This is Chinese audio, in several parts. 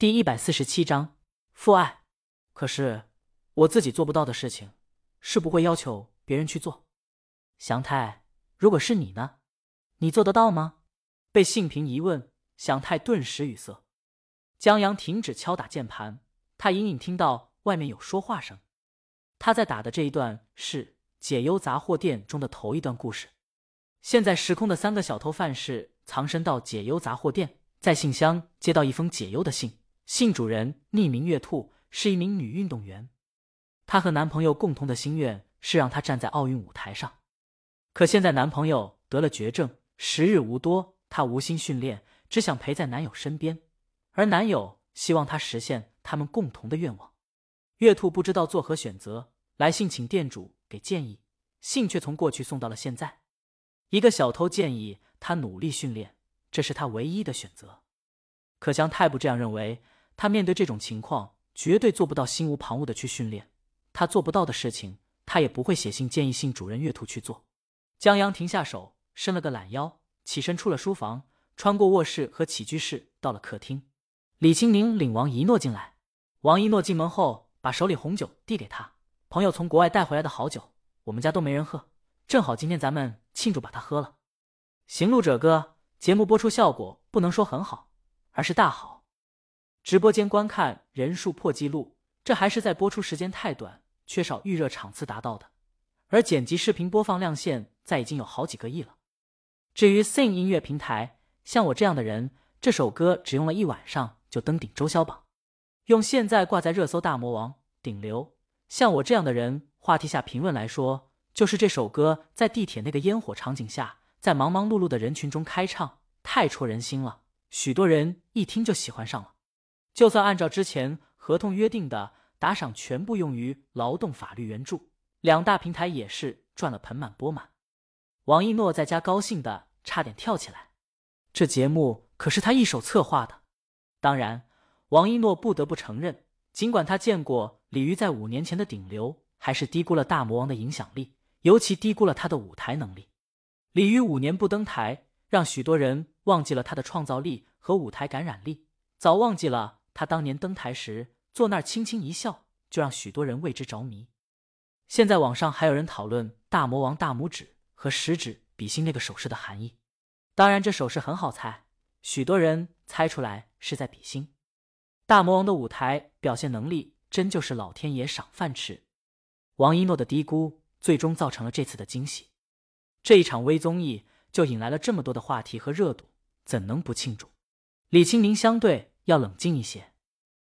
第一百四十七章父爱。可是我自己做不到的事情，是不会要求别人去做。祥太，如果是你呢？你做得到吗？被信平一问，祥太顿时语塞。江阳停止敲打键盘，他隐隐听到外面有说话声。他在打的这一段是《解忧杂货店》中的头一段故事。现在时空的三个小偷范氏藏身到解忧杂货店，在信箱接到一封解忧的信，信主人匿名月兔是一名女运动员，她和男朋友共同的心愿是让她站在奥运舞台上，可现在男朋友得了绝症，时日无多，她无心训练，只想陪在男友身边。而男友希望她实现他们共同的愿望，月兔不知道作何选择，来信请店主给建议，信却从过去送到了现在。一个小偷建议他努力训练，这是他唯一的选择。可江太不这样认为，他面对这种情况绝对做不到心无旁骛的去训练，他做不到的事情，他也不会写信建议信主任月兔去做。江阳停下手，伸了个懒腰，起身出了书房，穿过卧室和起居室，到了客厅。李青宁领王一诺进来，王一诺进门后，把手里红酒递给他。朋友从国外带回来的好酒，我们家都没人喝，正好今天咱们庆祝，把它喝了。行路者哥，节目播出效果不能说很好，而是大好。直播间观看人数破纪录，这还是在播出时间太短，缺少预热场次达到的。而剪辑视频播放量现在已经有好几个亿了。至于 Sing 音乐平台，像我这样的人，这首歌只用了一晚上。就登顶周销榜，用现在挂在热搜大魔王顶流，像我这样的人话题下评论来说，就是这首歌在地铁那个烟火场景下，在忙忙碌碌的人群中开唱，太戳人心了，许多人一听就喜欢上了。就算按照之前合同约定的打赏全部用于劳动法律援助，两大平台也是赚了盆满钵满。王一诺在家高兴的差点跳起来，这节目可是他一手策划的。当然，王一诺不得不承认，尽管他见过李鱼在五年前的顶流，还是低估了大魔王的影响力，尤其低估了他的舞台能力。李鱼五年不登台，让许多人忘记了他的创造力和舞台感染力，早忘记了他当年登台时坐那儿轻轻一笑，就让许多人为之着迷。现在网上还有人讨论大魔王大拇指和食指比心那个手势的含义，当然这手势很好猜，许多人猜出来。是在比心，大魔王的舞台表现能力真就是老天爷赏饭吃。王一诺的低估，最终造成了这次的惊喜。这一场微综艺就引来了这么多的话题和热度，怎能不庆祝？李青宁相对要冷静一些。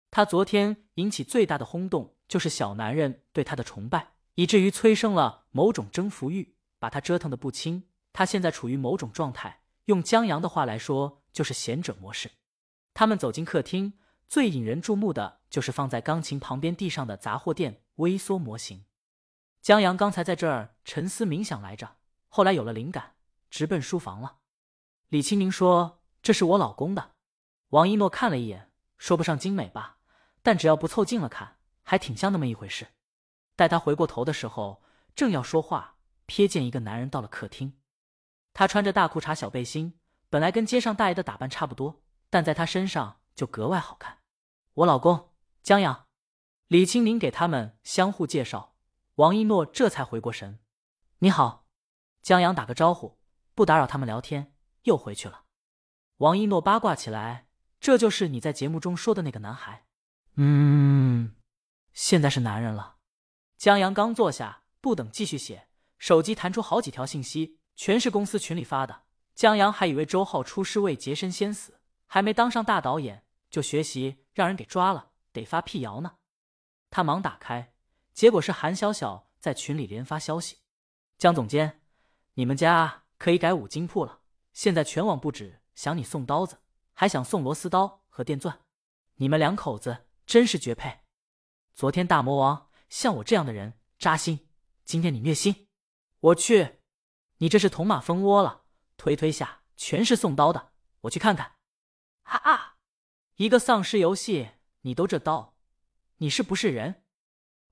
他昨天引起最大的轰动，就是小男人对他的崇拜，以至于催生了某种征服欲，把他折腾的不轻。他现在处于某种状态，用江阳的话来说，就是贤者模式。他们走进客厅，最引人注目的就是放在钢琴旁边地上的杂货店微缩模型。江阳刚才在这儿沉思冥想来着，后来有了灵感，直奔书房了。李清明说：“这是我老公的。”王一诺看了一眼，说不上精美吧，但只要不凑近了看，还挺像那么一回事。待他回过头的时候，正要说话，瞥见一个男人到了客厅。他穿着大裤衩小背心，本来跟街上大爷的打扮差不多。但在他身上就格外好看。我老公江阳，李清明给他们相互介绍。王一诺这才回过神。你好，江阳打个招呼，不打扰他们聊天，又回去了。王一诺八卦起来，这就是你在节目中说的那个男孩？嗯，现在是男人了。江阳刚坐下，不等继续写，手机弹出好几条信息，全是公司群里发的。江阳还以为周浩出师未捷身先死。还没当上大导演，就学习让人给抓了，得发辟谣呢。他忙打开，结果是韩小小在群里连发消息：“江总监，你们家可以改五金铺了，现在全网不止想你送刀子，还想送螺丝刀和电钻，你们两口子真是绝配。昨天大魔王像我这样的人扎心，今天你虐心，我去，你这是捅马蜂窝了，推推下全是送刀的，我去看看。”哈啊！一个丧尸游戏，你都这刀，你是不是人？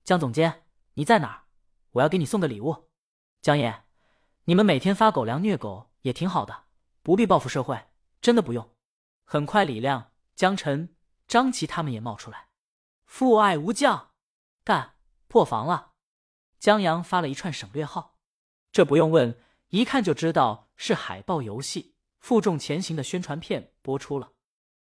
江总监，你在哪儿？我要给你送个礼物。江爷，你们每天发狗粮虐狗也挺好的，不必报复社会，真的不用。很快，李亮、江晨、张琪他们也冒出来。父爱无疆，干破防了！江阳发了一串省略号，这不用问，一看就知道是海报游戏《负重前行》的宣传片播出了。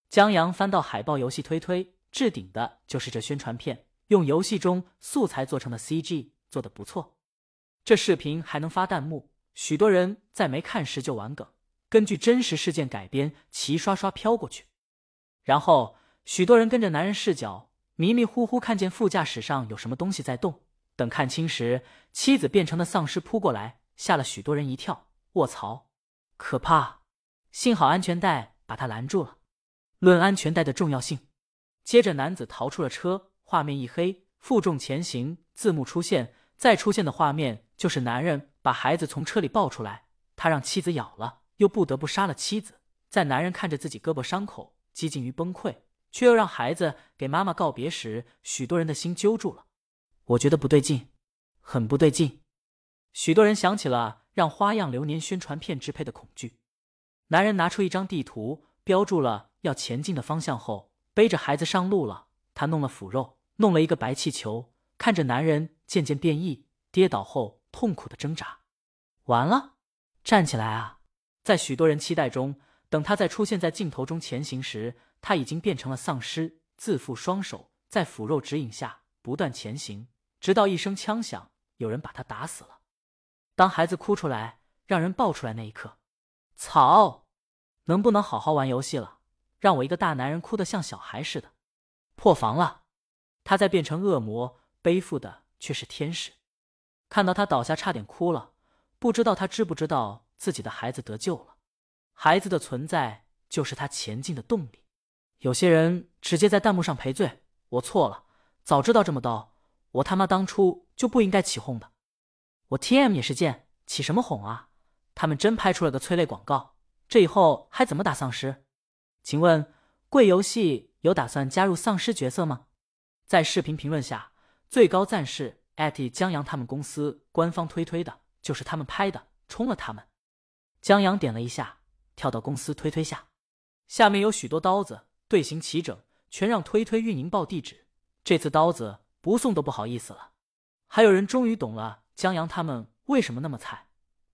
江阳翻到海报游戏推推，置顶的就是这宣传片，用游戏中素材做成的 CG，做的不错。这视频还能发弹幕，许多人在没看时就玩梗，根据真实事件改编，齐刷刷飘过去。然后许多人跟着男人视角，迷迷糊糊看见副驾驶上有什么东西在动。等看清时，妻子变成的丧尸扑过来，吓了许多人一跳。卧槽，可怕！幸好安全带把他拦住了。论安全带的重要性。接着，男子逃出了车，画面一黑，负重前行，字幕出现，再出现的画面就是男人把孩子从车里抱出来，他让妻子咬了，又不得不杀了妻子。在男人看着自己胳膊伤口，几近于崩溃，却又让孩子给妈妈告别时，许多人的心揪住了。我觉得不对劲，很不对劲。许多人想起了让《花样流年》宣传片支配的恐惧。男人拿出一张地图，标注了要前进的方向后，背着孩子上路了。他弄了腐肉，弄了一个白气球，看着男人渐渐变异，跌倒后痛苦的挣扎。完了，站起来啊！在许多人期待中，等他再出现在镜头中前行时，他已经变成了丧尸，自负双手，在腐肉指引下不断前行。直到一声枪响，有人把他打死了。当孩子哭出来，让人抱出来那一刻，操！能不能好好玩游戏了？让我一个大男人哭得像小孩似的。破防了，他在变成恶魔，背负的却是天使。看到他倒下，差点哭了。不知道他知不知道自己的孩子得救了？孩子的存在就是他前进的动力。有些人直接在弹幕上赔罪：“我错了，早知道这么刀。”我他妈当初就不应该起哄的，我 T M 也是贱，起什么哄啊？他们真拍出了个催泪广告，这以后还怎么打丧尸？请问贵游戏有打算加入丧尸角色吗？在视频评论下，最高赞是艾特江阳他们公司官方推推的，就是他们拍的，冲了他们。江阳点了一下，跳到公司推推下，下面有许多刀子，队形齐整，全让推推运营报地址。这次刀子。不送都不好意思了。还有人终于懂了江阳他们为什么那么菜，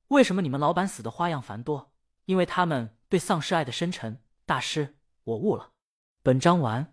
为什么你们老板死的花样繁多？因为他们对丧尸爱的深沉。大师，我悟了。本章完。